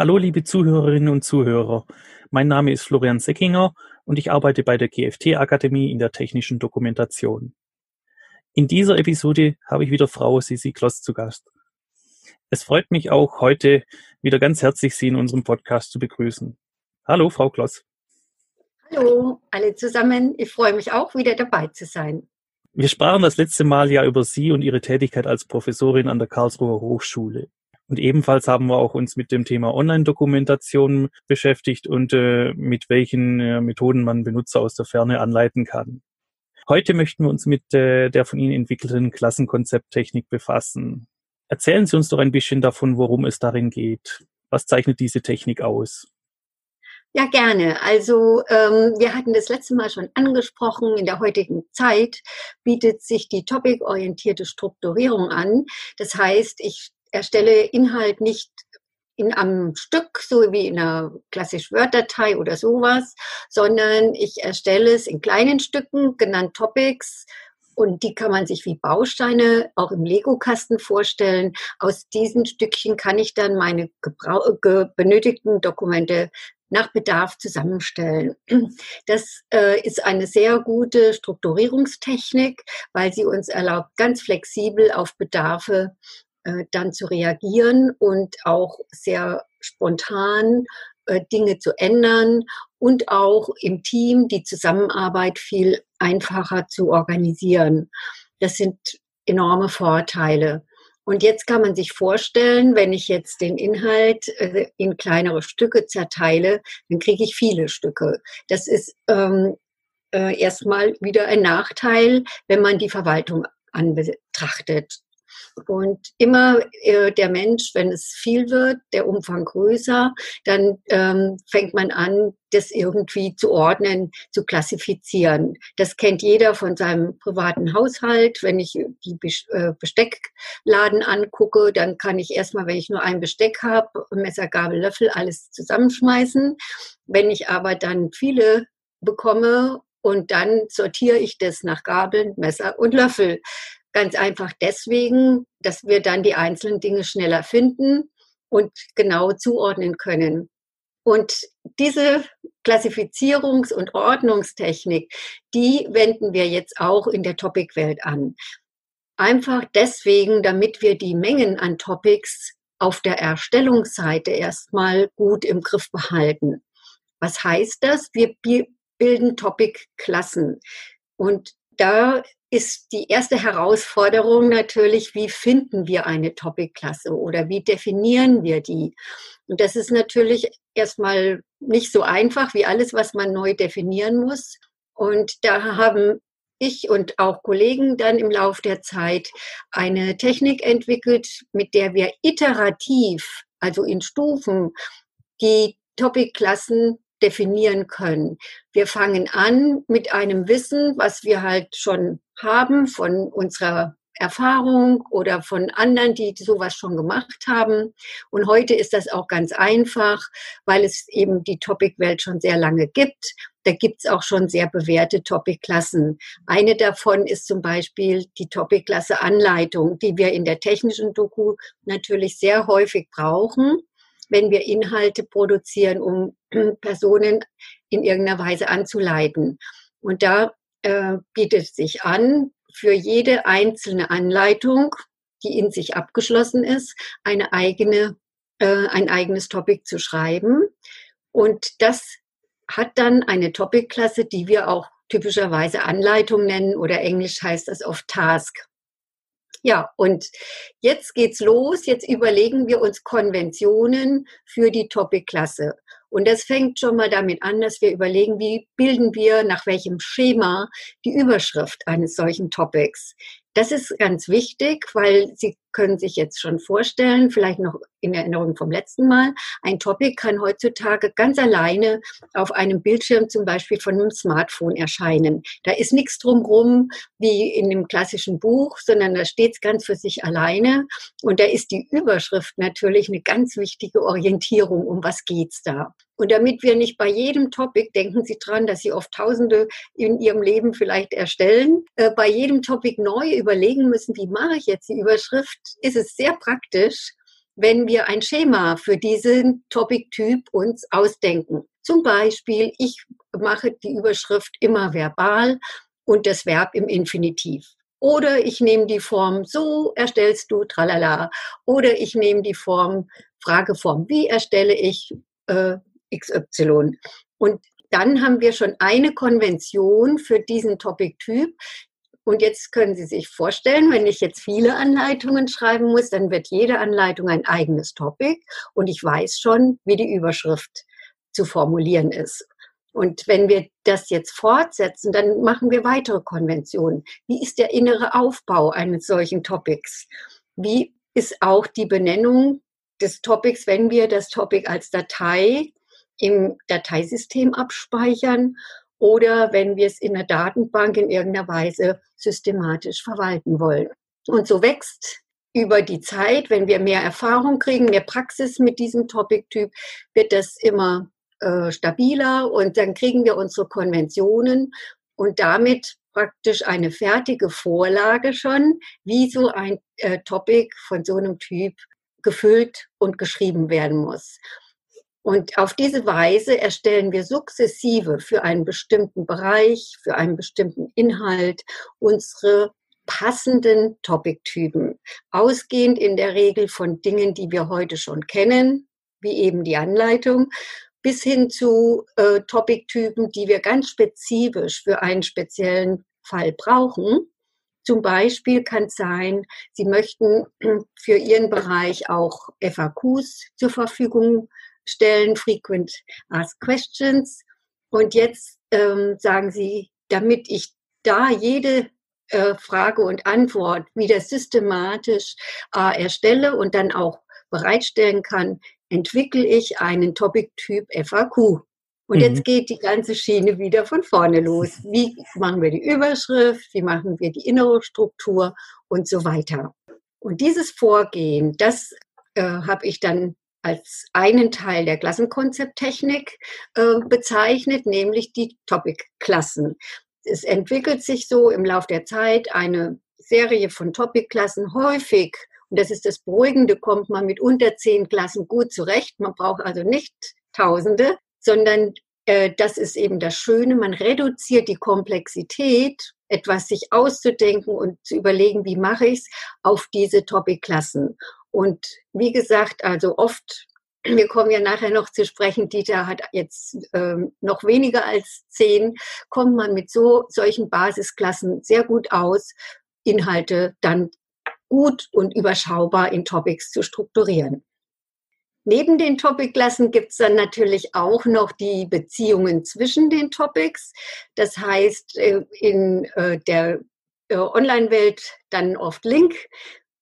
Hallo liebe Zuhörerinnen und Zuhörer, mein Name ist Florian Seckinger und ich arbeite bei der GFT-Akademie in der technischen Dokumentation. In dieser Episode habe ich wieder Frau Sisi Kloss zu Gast. Es freut mich auch, heute wieder ganz herzlich Sie in unserem Podcast zu begrüßen. Hallo, Frau Kloss. Hallo, alle zusammen. Ich freue mich auch, wieder dabei zu sein. Wir sprachen das letzte Mal ja über Sie und Ihre Tätigkeit als Professorin an der Karlsruher Hochschule. Und ebenfalls haben wir auch uns mit dem Thema Online-Dokumentation beschäftigt und äh, mit welchen äh, Methoden man Benutzer aus der Ferne anleiten kann. Heute möchten wir uns mit äh, der von Ihnen entwickelten Klassenkonzepttechnik befassen. Erzählen Sie uns doch ein bisschen davon, worum es darin geht. Was zeichnet diese Technik aus? Ja, gerne. Also ähm, wir hatten das letzte Mal schon angesprochen, in der heutigen Zeit bietet sich die topic-orientierte Strukturierung an. Das heißt, ich erstelle Inhalt nicht in einem Stück, so wie in einer klassisch Word-Datei oder sowas, sondern ich erstelle es in kleinen Stücken, genannt Topics, und die kann man sich wie Bausteine auch im Lego-Kasten vorstellen. Aus diesen Stückchen kann ich dann meine benötigten Dokumente nach Bedarf zusammenstellen. Das äh, ist eine sehr gute Strukturierungstechnik, weil sie uns erlaubt, ganz flexibel auf Bedarfe äh, dann zu reagieren und auch sehr spontan äh, Dinge zu ändern und auch im Team die Zusammenarbeit viel einfacher zu organisieren. Das sind enorme Vorteile. Und jetzt kann man sich vorstellen, wenn ich jetzt den Inhalt äh, in kleinere Stücke zerteile, dann kriege ich viele Stücke. Das ist ähm, äh, erstmal wieder ein Nachteil, wenn man die Verwaltung anbetrachtet. Und immer äh, der Mensch, wenn es viel wird, der Umfang größer, dann ähm, fängt man an, das irgendwie zu ordnen, zu klassifizieren. Das kennt jeder von seinem privaten Haushalt. Wenn ich die äh, Besteckladen angucke, dann kann ich erstmal, wenn ich nur ein Besteck habe, Messer, Gabel, Löffel, alles zusammenschmeißen. Wenn ich aber dann viele bekomme und dann sortiere ich das nach Gabeln, Messer und Löffel. Ganz einfach deswegen, dass wir dann die einzelnen Dinge schneller finden und genau zuordnen können. Und diese Klassifizierungs- und Ordnungstechnik, die wenden wir jetzt auch in der Topic-Welt an. Einfach deswegen, damit wir die Mengen an Topics auf der Erstellungsseite erstmal gut im Griff behalten. Was heißt das? Wir bilden Topic-Klassen. Und da ist die erste Herausforderung natürlich, wie finden wir eine Topic-Klasse oder wie definieren wir die? Und das ist natürlich erstmal nicht so einfach wie alles, was man neu definieren muss. Und da haben ich und auch Kollegen dann im Laufe der Zeit eine Technik entwickelt, mit der wir iterativ, also in Stufen, die Topic-Klassen definieren können. Wir fangen an mit einem Wissen, was wir halt schon haben von unserer Erfahrung oder von anderen, die sowas schon gemacht haben. Und heute ist das auch ganz einfach, weil es eben die Topic-Welt schon sehr lange gibt. Da gibt es auch schon sehr bewährte Topic-Klassen. Eine davon ist zum Beispiel die Topic-Klasse Anleitung, die wir in der technischen Doku natürlich sehr häufig brauchen wenn wir Inhalte produzieren, um Personen in irgendeiner Weise anzuleiten. Und da äh, bietet sich an, für jede einzelne Anleitung, die in sich abgeschlossen ist, eine eigene, äh, ein eigenes Topic zu schreiben. Und das hat dann eine Topic-Klasse, die wir auch typischerweise Anleitung nennen oder englisch heißt das oft Task. Ja, und jetzt geht's los. Jetzt überlegen wir uns Konventionen für die Topic-Klasse. Und das fängt schon mal damit an, dass wir überlegen, wie bilden wir nach welchem Schema die Überschrift eines solchen Topics. Das ist ganz wichtig, weil Sie können sich jetzt schon vorstellen, vielleicht noch in Erinnerung vom letzten Mal, ein Topic kann heutzutage ganz alleine auf einem Bildschirm zum Beispiel von einem Smartphone erscheinen. Da ist nichts drumrum wie in dem klassischen Buch, sondern da steht es ganz für sich alleine. Und da ist die Überschrift natürlich eine ganz wichtige Orientierung, um was geht's da. Und damit wir nicht bei jedem Topic, denken Sie dran, dass Sie oft Tausende in Ihrem Leben vielleicht erstellen, äh, bei jedem Topic neu überlegen müssen, wie mache ich jetzt die Überschrift, ist es sehr praktisch, wenn wir ein Schema für diesen Topic-Typ uns ausdenken. Zum Beispiel, ich mache die Überschrift immer verbal und das Verb im Infinitiv. Oder ich nehme die Form so erstellst du tralala. Oder ich nehme die Form Frageform, wie erstelle ich äh, XY. Und dann haben wir schon eine Konvention für diesen Topic-Typ. Und jetzt können Sie sich vorstellen, wenn ich jetzt viele Anleitungen schreiben muss, dann wird jede Anleitung ein eigenes Topic und ich weiß schon, wie die Überschrift zu formulieren ist. Und wenn wir das jetzt fortsetzen, dann machen wir weitere Konventionen. Wie ist der innere Aufbau eines solchen Topics? Wie ist auch die Benennung des Topics, wenn wir das Topic als Datei im Dateisystem abspeichern oder wenn wir es in der Datenbank in irgendeiner Weise systematisch verwalten wollen. Und so wächst über die Zeit, wenn wir mehr Erfahrung kriegen, mehr Praxis mit diesem Topic-Typ, wird das immer äh, stabiler und dann kriegen wir unsere Konventionen und damit praktisch eine fertige Vorlage schon, wie so ein äh, Topic von so einem Typ gefüllt und geschrieben werden muss. Und auf diese Weise erstellen wir sukzessive für einen bestimmten Bereich, für einen bestimmten Inhalt unsere passenden Topic-Typen, ausgehend in der Regel von Dingen, die wir heute schon kennen, wie eben die Anleitung, bis hin zu äh, Topic-Typen, die wir ganz spezifisch für einen speziellen Fall brauchen. Zum Beispiel kann es sein, Sie möchten für Ihren Bereich auch FAQs zur Verfügung stellen, Frequent Asked Questions. Und jetzt ähm, sagen Sie, damit ich da jede äh, Frage und Antwort wieder systematisch äh, erstelle und dann auch bereitstellen kann, entwickle ich einen Topic-Typ FAQ. Und mhm. jetzt geht die ganze Schiene wieder von vorne los. Wie machen wir die Überschrift? Wie machen wir die innere Struktur und so weiter? Und dieses Vorgehen, das äh, habe ich dann als einen Teil der Klassenkonzepttechnik äh, bezeichnet, nämlich die Topic-Klassen. Es entwickelt sich so im Lauf der Zeit eine Serie von Topic-Klassen häufig und das ist das Beruhigende, kommt man mit unter zehn Klassen gut zurecht. Man braucht also nicht Tausende, sondern äh, das ist eben das Schöne. Man reduziert die Komplexität, etwas sich auszudenken und zu überlegen, wie mache ich es, auf diese Topic-Klassen. Und wie gesagt, also oft, wir kommen ja nachher noch zu sprechen, Dieter hat jetzt ähm, noch weniger als zehn, kommt man mit so solchen Basisklassen sehr gut aus, Inhalte dann gut und überschaubar in Topics zu strukturieren. Neben den Topic-Klassen gibt es dann natürlich auch noch die Beziehungen zwischen den Topics. Das heißt, äh, in äh, der äh, Online-Welt dann oft Link.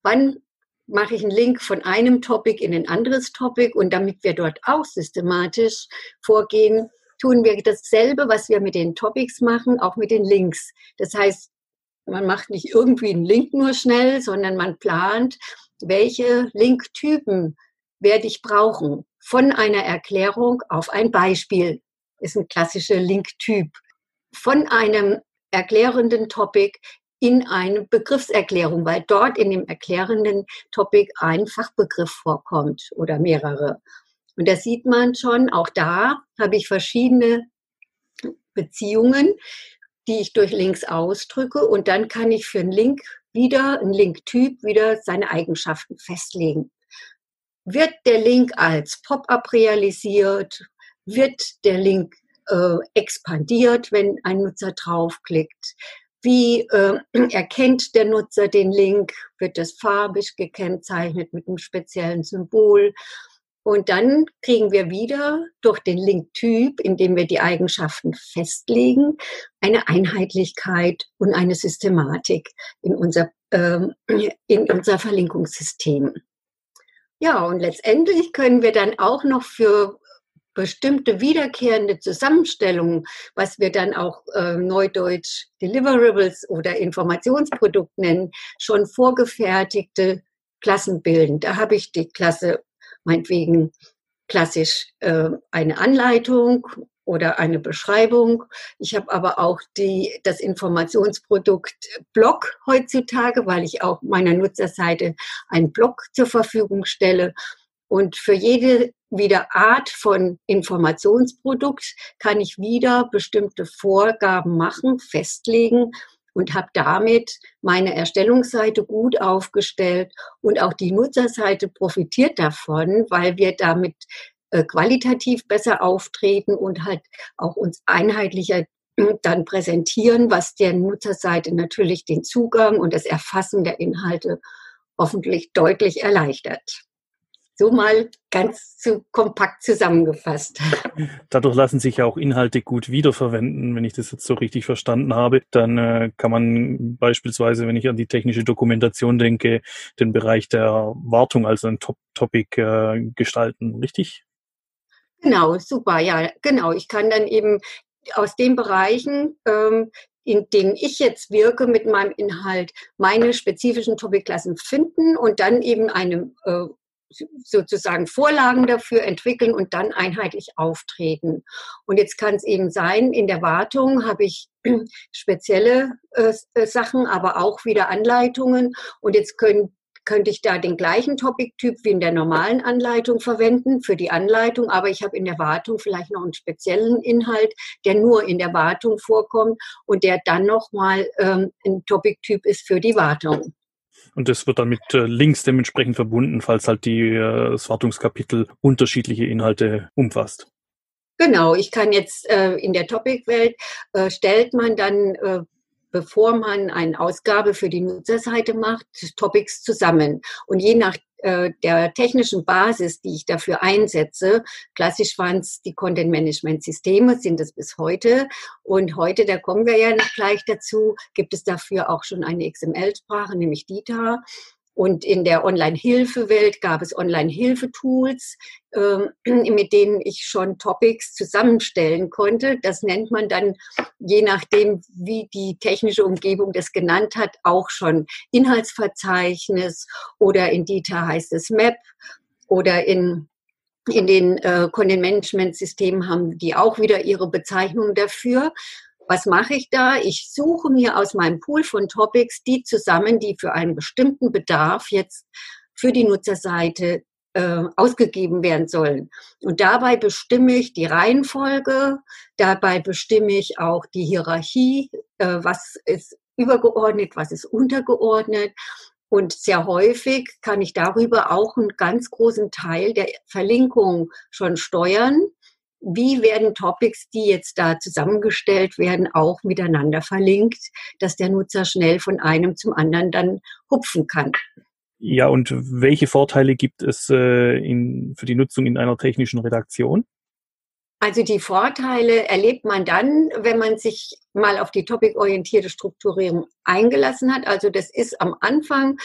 Wann mache ich einen Link von einem Topic in ein anderes Topic? Und damit wir dort auch systematisch vorgehen, tun wir dasselbe, was wir mit den Topics machen, auch mit den Links. Das heißt, man macht nicht irgendwie einen Link nur schnell, sondern man plant, welche Linktypen werde ich brauchen. Von einer Erklärung auf ein Beispiel ist ein klassischer Linktyp. Von einem erklärenden Topic in eine Begriffserklärung, weil dort in dem erklärenden Topic ein Fachbegriff vorkommt oder mehrere. Und da sieht man schon, auch da habe ich verschiedene Beziehungen, die ich durch Links ausdrücke und dann kann ich für einen Link wieder, einen Linktyp wieder seine Eigenschaften festlegen. Wird der Link als Pop-up realisiert? Wird der Link äh, expandiert, wenn ein Nutzer draufklickt? Wie äh, erkennt der Nutzer den Link? Wird das farbig gekennzeichnet mit einem speziellen Symbol? Und dann kriegen wir wieder durch den Linktyp, indem wir die Eigenschaften festlegen, eine Einheitlichkeit und eine Systematik in unser, ähm, in unser Verlinkungssystem. Ja, und letztendlich können wir dann auch noch für bestimmte wiederkehrende Zusammenstellungen, was wir dann auch äh, neudeutsch Deliverables oder Informationsprodukt nennen, schon vorgefertigte Klassen bilden. Da habe ich die Klasse meinetwegen klassisch äh, eine Anleitung oder eine Beschreibung. Ich habe aber auch die, das Informationsprodukt Blog heutzutage, weil ich auch meiner Nutzerseite einen Blog zur Verfügung stelle. Und für jede wieder Art von Informationsprodukt kann ich wieder bestimmte Vorgaben machen, festlegen und habe damit meine Erstellungsseite gut aufgestellt und auch die Nutzerseite profitiert davon, weil wir damit äh, qualitativ besser auftreten und halt auch uns einheitlicher dann präsentieren, was der Nutzerseite natürlich den Zugang und das Erfassen der Inhalte hoffentlich deutlich erleichtert. So mal ganz zu kompakt zusammengefasst. Dadurch lassen sich ja auch Inhalte gut wiederverwenden, wenn ich das jetzt so richtig verstanden habe. Dann äh, kann man beispielsweise, wenn ich an die technische Dokumentation denke, den Bereich der Wartung als ein Top-Topic äh, gestalten, richtig? Genau, super, ja, genau. Ich kann dann eben aus den Bereichen, ähm, in denen ich jetzt wirke mit meinem Inhalt, meine spezifischen Topicklassen finden und dann eben eine äh, sozusagen Vorlagen dafür entwickeln und dann einheitlich auftreten. Und jetzt kann es eben sein, in der Wartung habe ich spezielle äh, Sachen, aber auch wieder Anleitungen. Und jetzt können könnte ich da den gleichen Topic-Typ wie in der normalen Anleitung verwenden für die Anleitung, aber ich habe in der Wartung vielleicht noch einen speziellen Inhalt, der nur in der Wartung vorkommt und der dann nochmal ähm, ein Topic-Typ ist für die Wartung. Und das wird dann mit äh, Links dementsprechend verbunden, falls halt die, äh, das Wartungskapitel unterschiedliche Inhalte umfasst. Genau, ich kann jetzt äh, in der Topic-Welt äh, stellt man dann äh, bevor man eine Ausgabe für die Nutzerseite macht, Topics zusammen. Und je nach äh, der technischen Basis, die ich dafür einsetze, klassisch waren es die Content Management Systeme, sind es bis heute. Und heute, da kommen wir ja gleich dazu, gibt es dafür auch schon eine XML-Sprache, nämlich DITA. Und in der Online-Hilfe-Welt gab es Online-Hilfe-Tools, ähm, mit denen ich schon Topics zusammenstellen konnte. Das nennt man dann, je nachdem, wie die technische Umgebung das genannt hat, auch schon Inhaltsverzeichnis oder in DITA heißt es Map oder in in den äh, Content Management Systemen haben die auch wieder ihre Bezeichnung dafür. Was mache ich da? Ich suche mir aus meinem Pool von Topics die zusammen, die für einen bestimmten Bedarf jetzt für die Nutzerseite äh, ausgegeben werden sollen. Und dabei bestimme ich die Reihenfolge, dabei bestimme ich auch die Hierarchie, äh, was ist übergeordnet, was ist untergeordnet. Und sehr häufig kann ich darüber auch einen ganz großen Teil der Verlinkung schon steuern wie werden Topics, die jetzt da zusammengestellt werden, auch miteinander verlinkt, dass der Nutzer schnell von einem zum anderen dann hupfen kann. Ja, und welche Vorteile gibt es äh, in, für die Nutzung in einer technischen Redaktion? Also die Vorteile erlebt man dann, wenn man sich mal auf die topicorientierte Strukturierung eingelassen hat. Also das ist am Anfang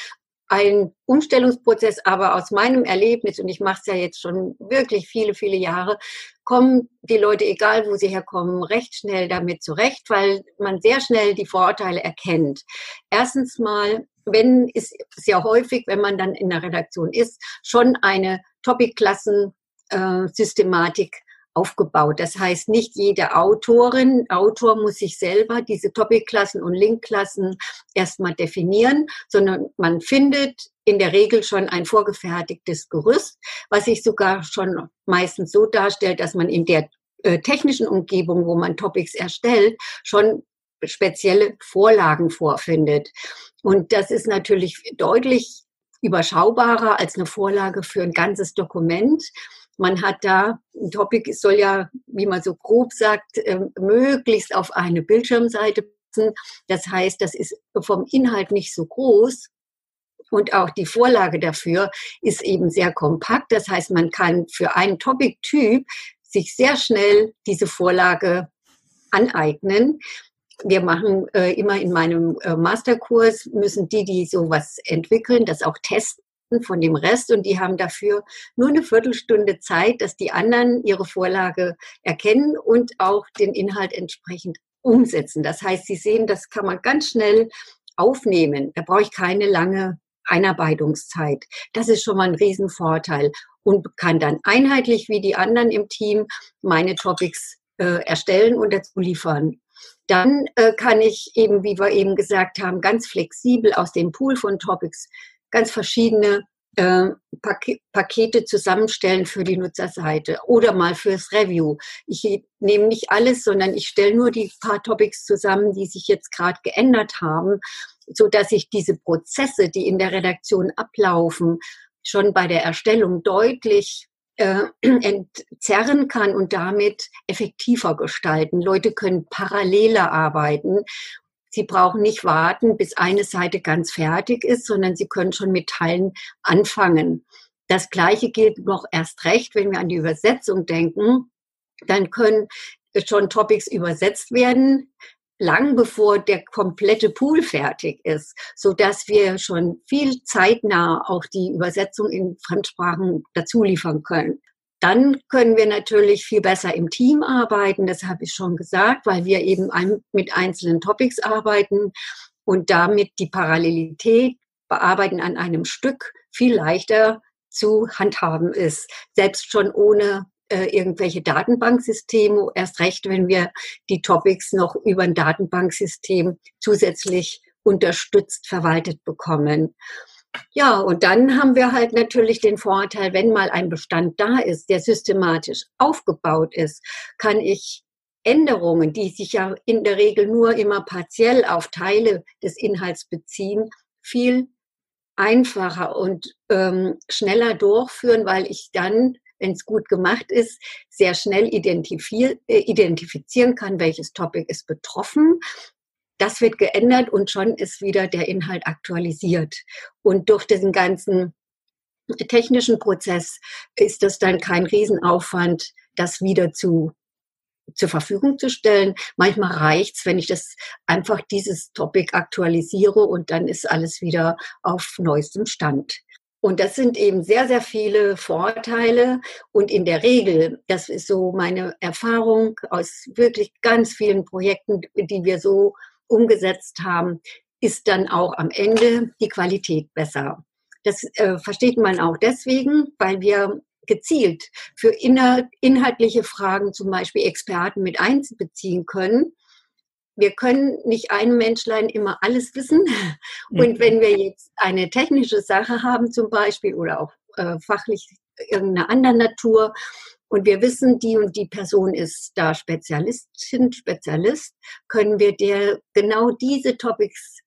ein Umstellungsprozess, aber aus meinem Erlebnis, und ich mache es ja jetzt schon wirklich viele, viele Jahre, kommen die Leute, egal wo sie herkommen, recht schnell damit zurecht, weil man sehr schnell die Vorurteile erkennt. Erstens mal, wenn ist sehr häufig, wenn man dann in der Redaktion ist, schon eine Topic-Klassen-Systematik aufgebaut. Das heißt, nicht jede Autorin, Autor muss sich selber diese Topic-Klassen und Link-Klassen erstmal definieren, sondern man findet in der Regel schon ein vorgefertigtes Gerüst, was sich sogar schon meistens so darstellt, dass man in der äh, technischen Umgebung, wo man Topics erstellt, schon spezielle Vorlagen vorfindet. Und das ist natürlich deutlich überschaubarer als eine Vorlage für ein ganzes Dokument. Man hat da, ein Topic soll ja, wie man so grob sagt, ähm, möglichst auf eine Bildschirmseite passen. Das heißt, das ist vom Inhalt nicht so groß. Und auch die Vorlage dafür ist eben sehr kompakt. Das heißt, man kann für einen Topic-Typ sich sehr schnell diese Vorlage aneignen. Wir machen äh, immer in meinem äh, Masterkurs, müssen die, die sowas entwickeln, das auch testen von dem Rest und die haben dafür nur eine Viertelstunde Zeit, dass die anderen ihre Vorlage erkennen und auch den Inhalt entsprechend umsetzen. Das heißt, sie sehen, das kann man ganz schnell aufnehmen. Da brauche ich keine lange Einarbeitungszeit. Das ist schon mal ein Riesenvorteil und kann dann einheitlich wie die anderen im Team meine Topics äh, erstellen und dazu liefern. Dann äh, kann ich eben, wie wir eben gesagt haben, ganz flexibel aus dem Pool von Topics ganz verschiedene äh, Pakete zusammenstellen für die Nutzerseite oder mal fürs Review. Ich nehme nicht alles, sondern ich stelle nur die paar Topics zusammen, die sich jetzt gerade geändert haben, so dass ich diese Prozesse, die in der Redaktion ablaufen, schon bei der Erstellung deutlich äh, entzerren kann und damit effektiver gestalten. Leute können paralleler arbeiten. Sie brauchen nicht warten, bis eine Seite ganz fertig ist, sondern sie können schon mit Teilen anfangen. Das Gleiche gilt noch erst recht, wenn wir an die Übersetzung denken. Dann können schon Topics übersetzt werden, lang bevor der komplette Pool fertig ist, so dass wir schon viel zeitnah auch die Übersetzung in Fremdsprachen dazu liefern können. Dann können wir natürlich viel besser im Team arbeiten, das habe ich schon gesagt, weil wir eben mit einzelnen Topics arbeiten und damit die Parallelität bearbeiten an einem Stück viel leichter zu handhaben ist, selbst schon ohne äh, irgendwelche Datenbanksysteme, erst recht, wenn wir die Topics noch über ein Datenbanksystem zusätzlich unterstützt verwaltet bekommen. Ja, und dann haben wir halt natürlich den Vorteil, wenn mal ein Bestand da ist, der systematisch aufgebaut ist, kann ich Änderungen, die sich ja in der Regel nur immer partiell auf Teile des Inhalts beziehen, viel einfacher und ähm, schneller durchführen, weil ich dann wenn es gut gemacht ist, sehr schnell äh, identifizieren kann, welches Topic ist betroffen. Das wird geändert und schon ist wieder der Inhalt aktualisiert. Und durch diesen ganzen technischen Prozess ist das dann kein Riesenaufwand, das wieder zu zur Verfügung zu stellen. Manchmal reicht's, wenn ich das einfach dieses Topic aktualisiere und dann ist alles wieder auf neuestem Stand. Und das sind eben sehr, sehr viele Vorteile. Und in der Regel, das ist so meine Erfahrung aus wirklich ganz vielen Projekten, die wir so umgesetzt haben, ist dann auch am Ende die Qualität besser. Das äh, versteht man auch deswegen, weil wir gezielt für inner, inhaltliche Fragen zum Beispiel Experten mit einbeziehen können wir können nicht ein Menschlein immer alles wissen. Und wenn wir jetzt eine technische Sache haben zum Beispiel oder auch äh, fachlich irgendeiner anderen Natur und wir wissen, die und die Person ist da Spezialistin, Spezialist, können wir der genau diese Topics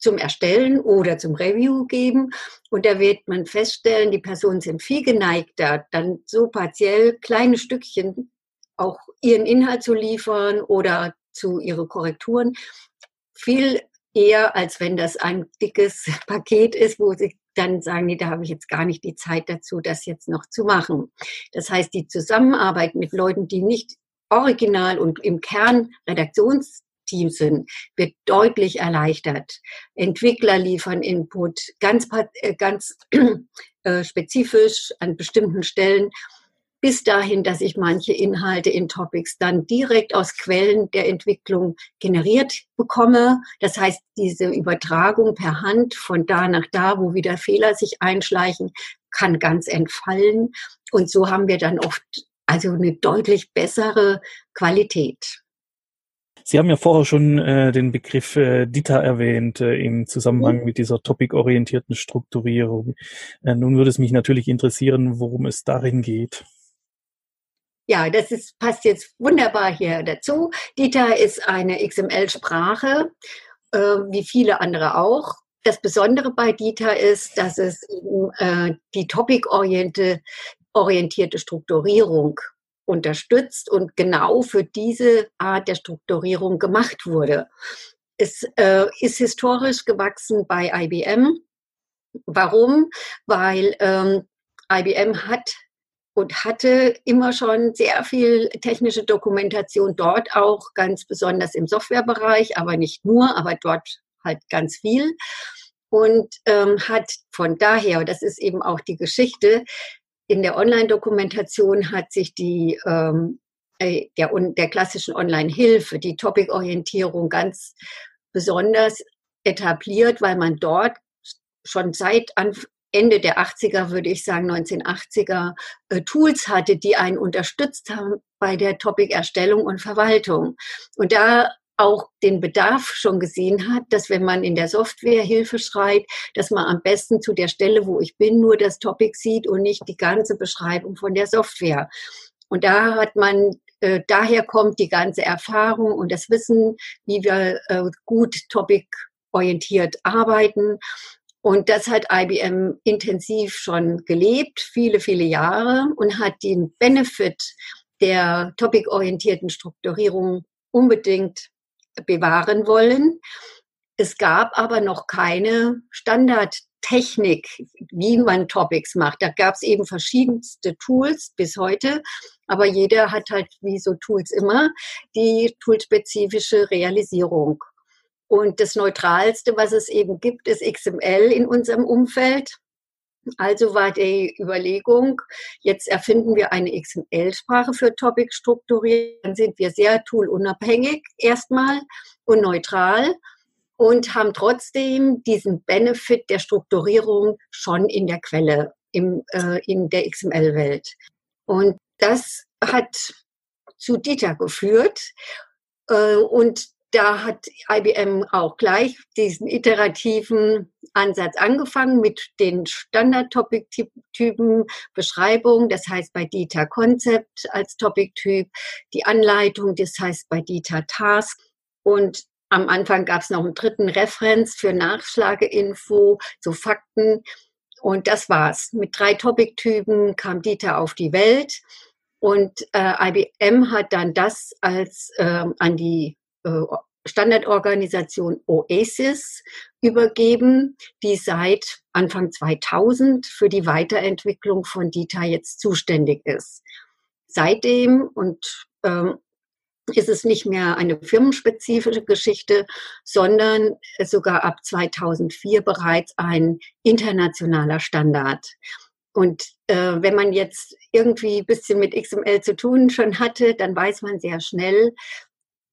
zum Erstellen oder zum Review geben. Und da wird man feststellen, die Personen sind viel geneigter, dann so partiell kleine Stückchen auch ihren Inhalt zu liefern oder zu ihre Korrekturen viel eher, als wenn das ein dickes Paket ist, wo sie dann sagen, nee, da habe ich jetzt gar nicht die Zeit dazu, das jetzt noch zu machen. Das heißt, die Zusammenarbeit mit Leuten, die nicht original und im Kern Redaktionsteam sind, wird deutlich erleichtert. Entwickler liefern Input ganz, äh, ganz äh, spezifisch an bestimmten Stellen bis dahin, dass ich manche Inhalte in Topics dann direkt aus Quellen der Entwicklung generiert bekomme. Das heißt, diese Übertragung per Hand von da nach da, wo wieder Fehler sich einschleichen, kann ganz entfallen. Und so haben wir dann oft also eine deutlich bessere Qualität. Sie haben ja vorher schon äh, den Begriff äh, DITA erwähnt äh, im Zusammenhang mhm. mit dieser topic-orientierten Strukturierung. Äh, nun würde es mich natürlich interessieren, worum es darin geht. Ja, das ist, passt jetzt wunderbar hier dazu. Dita ist eine XML-Sprache, äh, wie viele andere auch. Das Besondere bei Dita ist, dass es eben äh, die topic-orientierte Strukturierung unterstützt und genau für diese Art der Strukturierung gemacht wurde. Es äh, ist historisch gewachsen bei IBM. Warum? Weil ähm, IBM hat und hatte immer schon sehr viel technische Dokumentation dort auch, ganz besonders im Softwarebereich, aber nicht nur, aber dort halt ganz viel. Und ähm, hat von daher, das ist eben auch die Geschichte, in der Online-Dokumentation hat sich die ähm, äh, der, der klassischen Online-Hilfe, die Topic-Orientierung ganz besonders etabliert, weil man dort schon seit Ende der 80er, würde ich sagen, 1980er, äh, Tools hatte, die einen unterstützt haben bei der Topic-Erstellung und Verwaltung. Und da auch den Bedarf schon gesehen hat, dass wenn man in der Software Hilfe schreibt, dass man am besten zu der Stelle, wo ich bin, nur das Topic sieht und nicht die ganze Beschreibung von der Software. Und da hat man äh, daher kommt die ganze Erfahrung und das Wissen, wie wir äh, gut topic-orientiert arbeiten. Und das hat IBM intensiv schon gelebt, viele, viele Jahre und hat den Benefit der topic-orientierten Strukturierung unbedingt bewahren wollen. Es gab aber noch keine Standardtechnik, wie man Topics macht. Da gab es eben verschiedenste Tools bis heute, aber jeder hat halt, wie so Tools immer, die toolspezifische Realisierung. Und das Neutralste, was es eben gibt, ist XML in unserem Umfeld. Also war die Überlegung, jetzt erfinden wir eine XML-Sprache für Topic strukturiert. Dann sind wir sehr toolunabhängig erstmal und neutral und haben trotzdem diesen Benefit der Strukturierung schon in der Quelle, im, äh, in der XML-Welt. Und das hat zu Dieter geführt. Äh, und da hat IBM auch gleich diesen iterativen Ansatz angefangen mit den Standard-Topic-Typen, Beschreibung, das heißt bei Dita Concept als Topic-Typ, die Anleitung, das heißt bei Dita Task und am Anfang gab es noch einen dritten Referenz für Nachschlageinfo, so Fakten. Und das war's. Mit drei Topic-Typen kam Dieter auf die Welt. Und äh, IBM hat dann das als äh, an die äh, Standardorganisation OASIS übergeben, die seit Anfang 2000 für die Weiterentwicklung von DITA jetzt zuständig ist. Seitdem und ähm, ist es nicht mehr eine firmenspezifische Geschichte, sondern sogar ab 2004 bereits ein internationaler Standard. Und äh, wenn man jetzt irgendwie ein bisschen mit XML zu tun schon hatte, dann weiß man sehr schnell,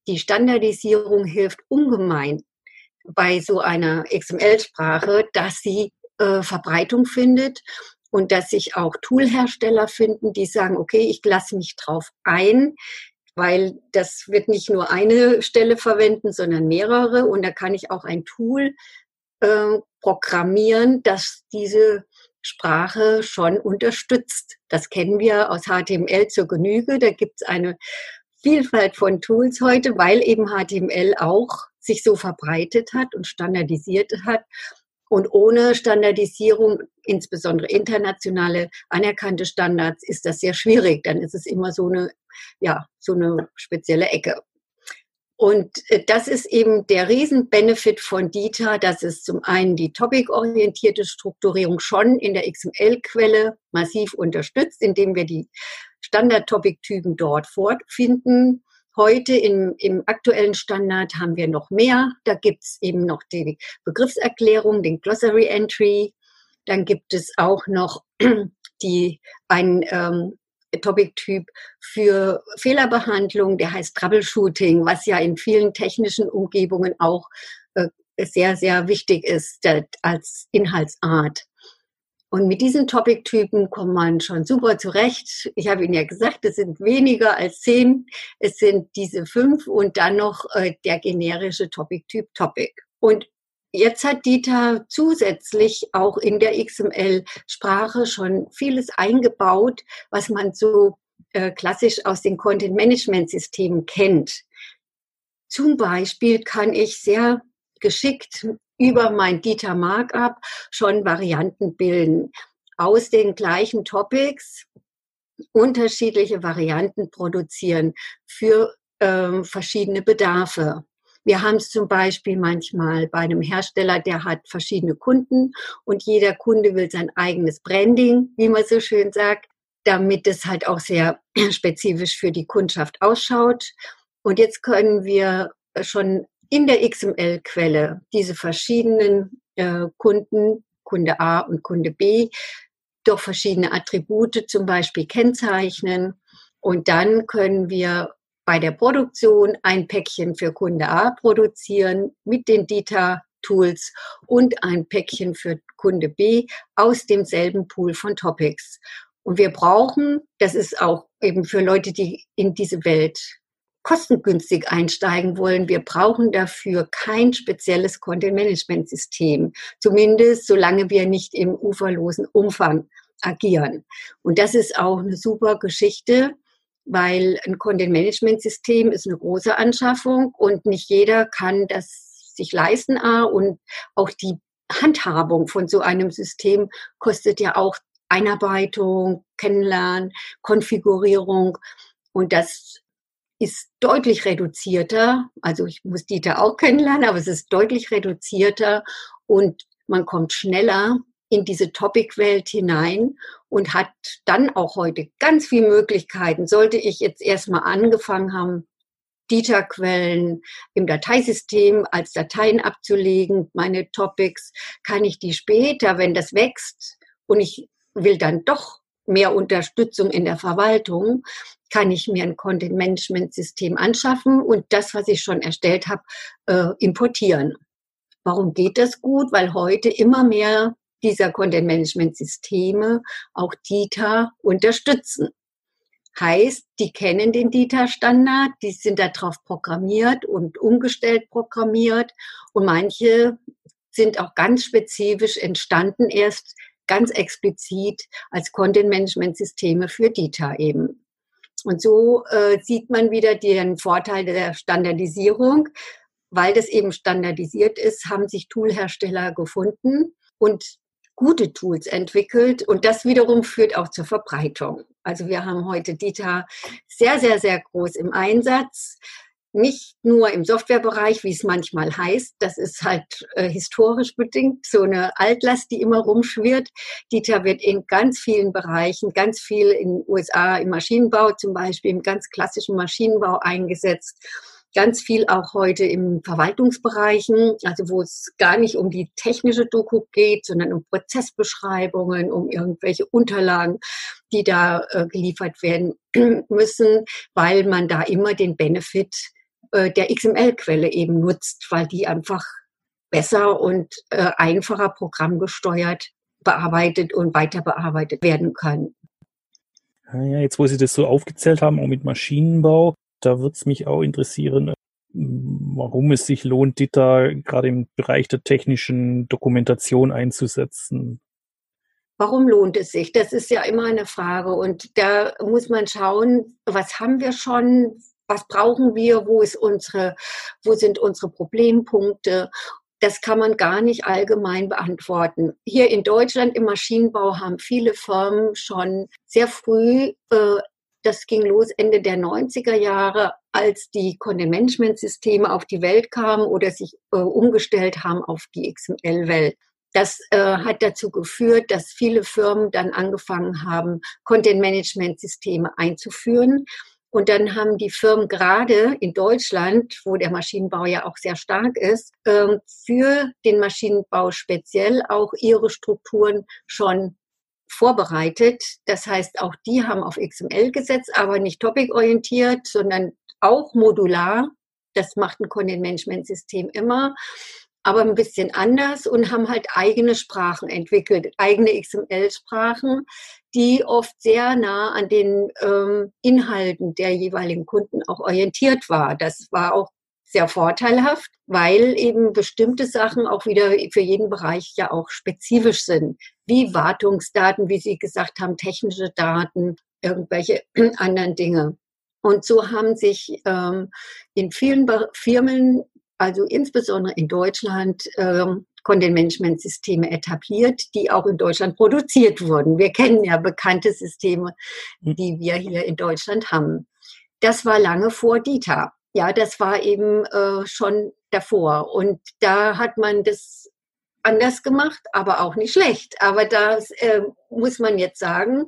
die Standardisierung hilft ungemein bei so einer XML-Sprache, dass sie äh, Verbreitung findet und dass sich auch Toolhersteller finden, die sagen, okay, ich lasse mich drauf ein, weil das wird nicht nur eine Stelle verwenden, sondern mehrere und da kann ich auch ein Tool äh, programmieren, das diese Sprache schon unterstützt. Das kennen wir aus HTML zur Genüge. Da gibt es eine Vielfalt von Tools heute, weil eben HTML auch sich so verbreitet hat und standardisiert hat. Und ohne Standardisierung, insbesondere internationale anerkannte Standards, ist das sehr schwierig. Dann ist es immer so eine, ja, so eine spezielle Ecke. Und äh, das ist eben der Riesenbenefit von DITA, dass es zum einen die topic-orientierte Strukturierung schon in der XML-Quelle massiv unterstützt, indem wir die Standard-Topic-Typen dort fortfinden. Heute im, im aktuellen Standard haben wir noch mehr. Da gibt es eben noch die Begriffserklärung, den Glossary Entry. Dann gibt es auch noch die, ein ähm, Topic-Typ für Fehlerbehandlung, der heißt Troubleshooting, was ja in vielen technischen Umgebungen auch äh, sehr, sehr wichtig ist als Inhaltsart. Und mit diesen Topic-Typen kommt man schon super zurecht. Ich habe Ihnen ja gesagt, es sind weniger als zehn. Es sind diese fünf und dann noch äh, der generische Topic-Typ Topic. Und jetzt hat Dieter zusätzlich auch in der XML-Sprache schon vieles eingebaut, was man so äh, klassisch aus den Content-Management-Systemen kennt. Zum Beispiel kann ich sehr geschickt über mein Dieter Markup schon Varianten bilden. Aus den gleichen Topics unterschiedliche Varianten produzieren für ähm, verschiedene Bedarfe. Wir haben es zum Beispiel manchmal bei einem Hersteller, der hat verschiedene Kunden und jeder Kunde will sein eigenes Branding, wie man so schön sagt, damit es halt auch sehr spezifisch für die Kundschaft ausschaut. Und jetzt können wir schon in der XML-Quelle diese verschiedenen äh, Kunden, Kunde A und Kunde B, durch verschiedene Attribute zum Beispiel kennzeichnen. Und dann können wir bei der Produktion ein Päckchen für Kunde A produzieren mit den DITA Tools und ein Päckchen für Kunde B aus demselben Pool von Topics. Und wir brauchen, das ist auch eben für Leute, die in diese Welt kostengünstig einsteigen wollen, wir brauchen dafür kein spezielles Content-Management-System. Zumindest solange wir nicht im uferlosen Umfang agieren. Und das ist auch eine super Geschichte, weil ein Content-Management-System ist eine große Anschaffung und nicht jeder kann das sich leisten. Und auch die Handhabung von so einem System kostet ja auch Einarbeitung, Kennenlernen, Konfigurierung. Und das ist deutlich reduzierter. Also ich muss Dieter auch kennenlernen, aber es ist deutlich reduzierter und man kommt schneller in diese Topic-Welt hinein und hat dann auch heute ganz viele Möglichkeiten. Sollte ich jetzt erstmal angefangen haben, Dieter-Quellen im Dateisystem als Dateien abzulegen, meine Topics, kann ich die später, wenn das wächst und ich will dann doch mehr Unterstützung in der Verwaltung, kann ich mir ein Content-Management-System anschaffen und das, was ich schon erstellt habe, äh, importieren. Warum geht das gut? Weil heute immer mehr dieser Content-Management-Systeme auch DITA unterstützen. Heißt, die kennen den DITA-Standard, die sind darauf programmiert und umgestellt programmiert und manche sind auch ganz spezifisch entstanden erst ganz explizit als Content-Management-Systeme für DITA eben. Und so äh, sieht man wieder den Vorteil der Standardisierung. Weil das eben standardisiert ist, haben sich Toolhersteller gefunden und gute Tools entwickelt. Und das wiederum führt auch zur Verbreitung. Also wir haben heute DITA sehr, sehr, sehr groß im Einsatz nicht nur im Softwarebereich, wie es manchmal heißt, das ist halt äh, historisch bedingt, so eine Altlast, die immer rumschwirrt. Dieter wird in ganz vielen Bereichen, ganz viel in den USA im Maschinenbau zum Beispiel, im ganz klassischen Maschinenbau eingesetzt. Ganz viel auch heute im Verwaltungsbereichen, also wo es gar nicht um die technische Doku geht, sondern um Prozessbeschreibungen, um irgendwelche Unterlagen, die da äh, geliefert werden müssen, weil man da immer den Benefit äh, der XML-Quelle eben nutzt, weil die einfach besser und äh, einfacher programmgesteuert bearbeitet und weiter bearbeitet werden kann. Ja, jetzt wo Sie das so aufgezählt haben, auch mit Maschinenbau, da würde es mich auch interessieren, äh, warum es sich lohnt, DITA gerade im Bereich der technischen Dokumentation einzusetzen. Warum lohnt es sich? Das ist ja immer eine Frage. Und da muss man schauen, was haben wir schon, was brauchen wir, wo ist unsere, wo sind unsere Problempunkte. Das kann man gar nicht allgemein beantworten. Hier in Deutschland im Maschinenbau haben viele Firmen schon sehr früh, äh, das ging los Ende der 90er Jahre, als die Content-Management-Systeme auf die Welt kamen oder sich äh, umgestellt haben auf die XML-Welt. Das äh, hat dazu geführt, dass viele Firmen dann angefangen haben, Content-Management-Systeme einzuführen. Und dann haben die Firmen gerade in Deutschland, wo der Maschinenbau ja auch sehr stark ist, ähm, für den Maschinenbau speziell auch ihre Strukturen schon vorbereitet. Das heißt, auch die haben auf XML gesetzt, aber nicht topic-orientiert, sondern auch modular. Das macht ein Content-Management-System immer aber ein bisschen anders und haben halt eigene Sprachen entwickelt, eigene XML-Sprachen, die oft sehr nah an den ähm, Inhalten der jeweiligen Kunden auch orientiert war. Das war auch sehr vorteilhaft, weil eben bestimmte Sachen auch wieder für jeden Bereich ja auch spezifisch sind, wie Wartungsdaten, wie Sie gesagt haben, technische Daten, irgendwelche anderen Dinge. Und so haben sich ähm, in vielen Firmen also insbesondere in Deutschland, ähm, Content-Management-Systeme etabliert, die auch in Deutschland produziert wurden. Wir kennen ja bekannte Systeme, hm. die wir hier in Deutschland haben. Das war lange vor DITA. Ja, das war eben äh, schon davor. Und da hat man das anders gemacht, aber auch nicht schlecht. Aber das äh, muss man jetzt sagen,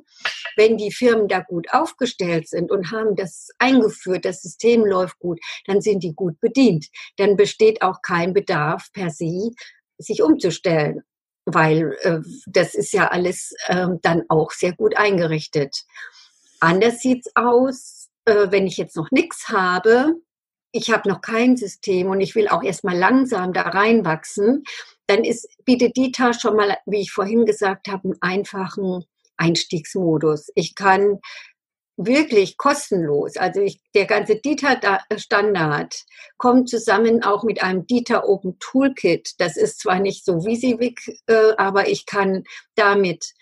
wenn die Firmen da gut aufgestellt sind und haben das eingeführt, das System läuft gut, dann sind die gut bedient. Dann besteht auch kein Bedarf per se, sich umzustellen, weil äh, das ist ja alles äh, dann auch sehr gut eingerichtet. Anders sieht's aus, äh, wenn ich jetzt noch nichts habe. Ich habe noch kein System und ich will auch erstmal langsam da reinwachsen dann ist, bietet Dita schon mal, wie ich vorhin gesagt habe, einen einfachen Einstiegsmodus. Ich kann wirklich kostenlos, also ich, der ganze Dita Standard kommt zusammen auch mit einem Dita Open Toolkit. Das ist zwar nicht so WYSIWYG, äh, aber ich kann damit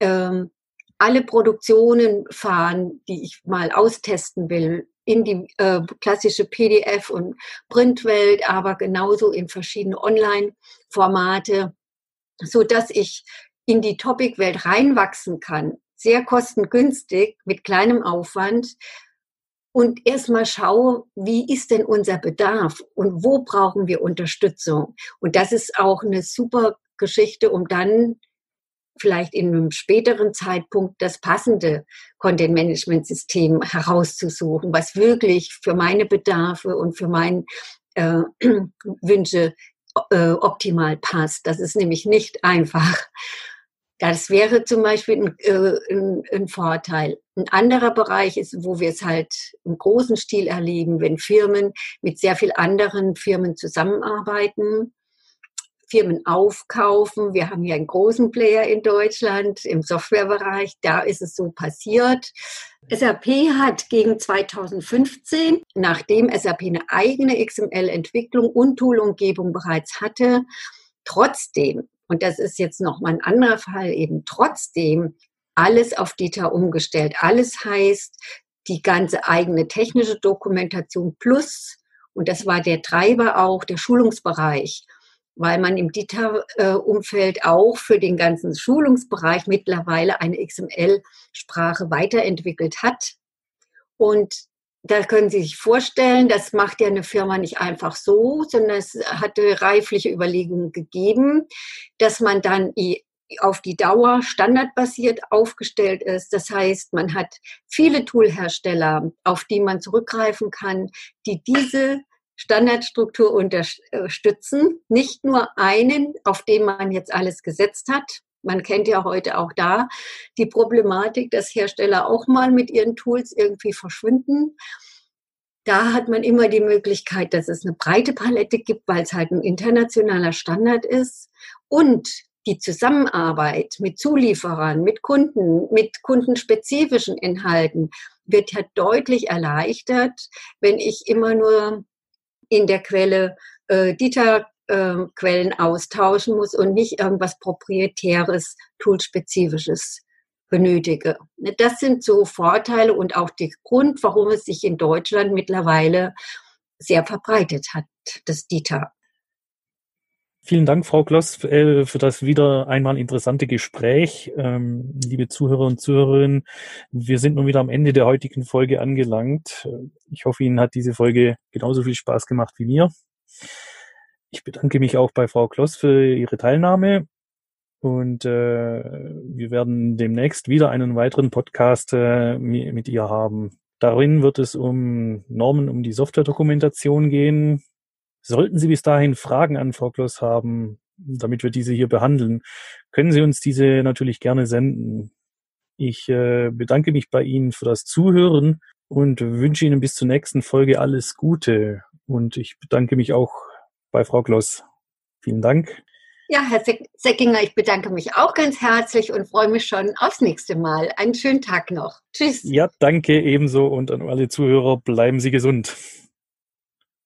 ähm, alle Produktionen fahren, die ich mal austesten will, in die äh, klassische PDF- und Printwelt, aber genauso in verschiedene Online-Formate, so dass ich in die Topic-Welt reinwachsen kann, sehr kostengünstig, mit kleinem Aufwand und erstmal schaue, wie ist denn unser Bedarf und wo brauchen wir Unterstützung. Und das ist auch eine super Geschichte, um dann vielleicht in einem späteren Zeitpunkt das passende Content-Management-System herauszusuchen, was wirklich für meine Bedarfe und für meine äh, Wünsche äh, optimal passt. Das ist nämlich nicht einfach. Das wäre zum Beispiel ein, äh, ein, ein, Vorteil. Ein anderer Bereich ist, wo wir es halt im großen Stil erleben, wenn Firmen mit sehr viel anderen Firmen zusammenarbeiten Firmen aufkaufen. Wir haben ja einen großen Player in Deutschland im Softwarebereich. Da ist es so passiert. SAP hat gegen 2015, nachdem SAP eine eigene XML-Entwicklung und Toolumgebung bereits hatte, trotzdem, und das ist jetzt nochmal ein anderer Fall, eben trotzdem alles auf Data umgestellt. Alles heißt, die ganze eigene technische Dokumentation plus, und das war der Treiber auch, der Schulungsbereich weil man im DITA-Umfeld auch für den ganzen Schulungsbereich mittlerweile eine XML-Sprache weiterentwickelt hat. Und da können Sie sich vorstellen, das macht ja eine Firma nicht einfach so, sondern es hatte reifliche Überlegungen gegeben, dass man dann auf die Dauer standardbasiert aufgestellt ist. Das heißt, man hat viele Toolhersteller, auf die man zurückgreifen kann, die diese Standardstruktur unterstützen. Nicht nur einen, auf den man jetzt alles gesetzt hat. Man kennt ja heute auch da die Problematik, dass Hersteller auch mal mit ihren Tools irgendwie verschwinden. Da hat man immer die Möglichkeit, dass es eine breite Palette gibt, weil es halt ein internationaler Standard ist. Und die Zusammenarbeit mit Zulieferern, mit Kunden, mit kundenspezifischen Inhalten wird ja deutlich erleichtert, wenn ich immer nur in der Quelle äh, Dieter-Quellen äh, austauschen muss und nicht irgendwas proprietäres, toolspezifisches benötige. Das sind so Vorteile und auch der Grund, warum es sich in Deutschland mittlerweile sehr verbreitet hat, das Dieter. Vielen Dank, Frau Kloss, äh, für das wieder einmal interessante Gespräch. Ähm, liebe Zuhörer und Zuhörerinnen, wir sind nun wieder am Ende der heutigen Folge angelangt. Ich hoffe, Ihnen hat diese Folge genauso viel Spaß gemacht wie mir. Ich bedanke mich auch bei Frau Kloss für Ihre Teilnahme und äh, wir werden demnächst wieder einen weiteren Podcast äh, mit ihr haben. Darin wird es um Normen um die Softwaredokumentation gehen, Sollten Sie bis dahin Fragen an Frau Kloss haben, damit wir diese hier behandeln, können Sie uns diese natürlich gerne senden. Ich äh, bedanke mich bei Ihnen für das Zuhören und wünsche Ihnen bis zur nächsten Folge alles Gute. Und ich bedanke mich auch bei Frau Kloss. Vielen Dank. Ja, Herr Seckinger, ich bedanke mich auch ganz herzlich und freue mich schon aufs nächste Mal. Einen schönen Tag noch. Tschüss. Ja, danke ebenso und an alle Zuhörer bleiben Sie gesund.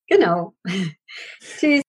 Genau. Tschüss.